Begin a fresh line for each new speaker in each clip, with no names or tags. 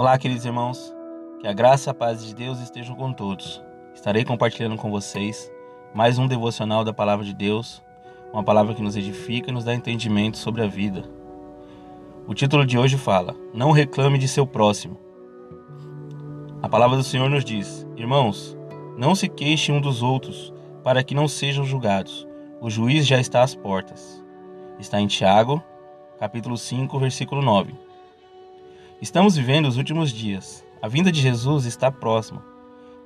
Olá, queridos irmãos. Que a graça e a paz de Deus estejam com todos. Estarei compartilhando com vocês mais um devocional da palavra de Deus, uma palavra que nos edifica e nos dá entendimento sobre a vida. O título de hoje fala: Não reclame de seu próximo. A palavra do Senhor nos diz: Irmãos, não se queixem um dos outros, para que não sejam julgados. O juiz já está às portas. Está em Tiago, capítulo 5, versículo 9. Estamos vivendo os últimos dias. A vinda de Jesus está próxima.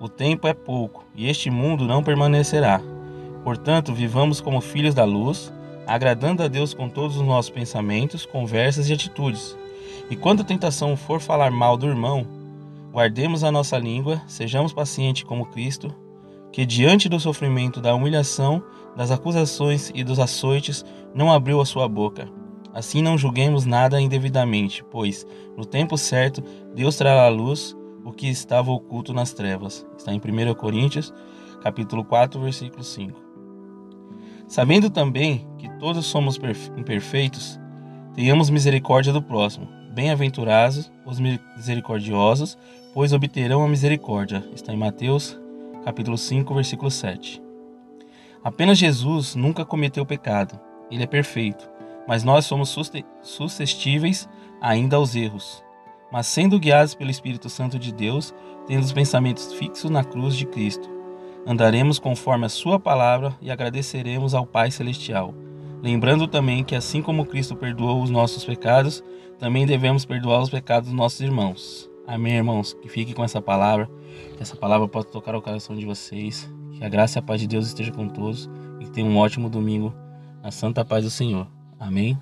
O tempo é pouco e este mundo não permanecerá. Portanto, vivamos como filhos da luz, agradando a Deus com todos os nossos pensamentos, conversas e atitudes. E quando a tentação for falar mal do irmão, guardemos a nossa língua, sejamos pacientes como Cristo, que diante do sofrimento, da humilhação, das acusações e dos açoites, não abriu a sua boca. Assim não julguemos nada indevidamente, pois, no tempo certo, Deus trará à luz o que estava oculto nas trevas. Está em 1 Coríntios, capítulo 4, versículo 5. Sabendo também que todos somos imperfeitos, tenhamos misericórdia do próximo. Bem-aventurados os misericordiosos, pois obterão a misericórdia. Está em Mateus, capítulo 5, versículo 7. Apenas Jesus nunca cometeu pecado. Ele é perfeito mas nós somos suscetíveis ainda aos erros. Mas sendo guiados pelo Espírito Santo de Deus, tendo os pensamentos fixos na cruz de Cristo, andaremos conforme a Sua palavra e agradeceremos ao Pai Celestial. Lembrando também que, assim como Cristo perdoou os nossos pecados, também devemos perdoar os pecados dos nossos irmãos. Amém, irmãos? Que fique com essa palavra, que essa palavra possa tocar o coração de vocês, que a graça e a paz de Deus esteja com todos e que tenham um ótimo domingo na santa paz do Senhor. Amém?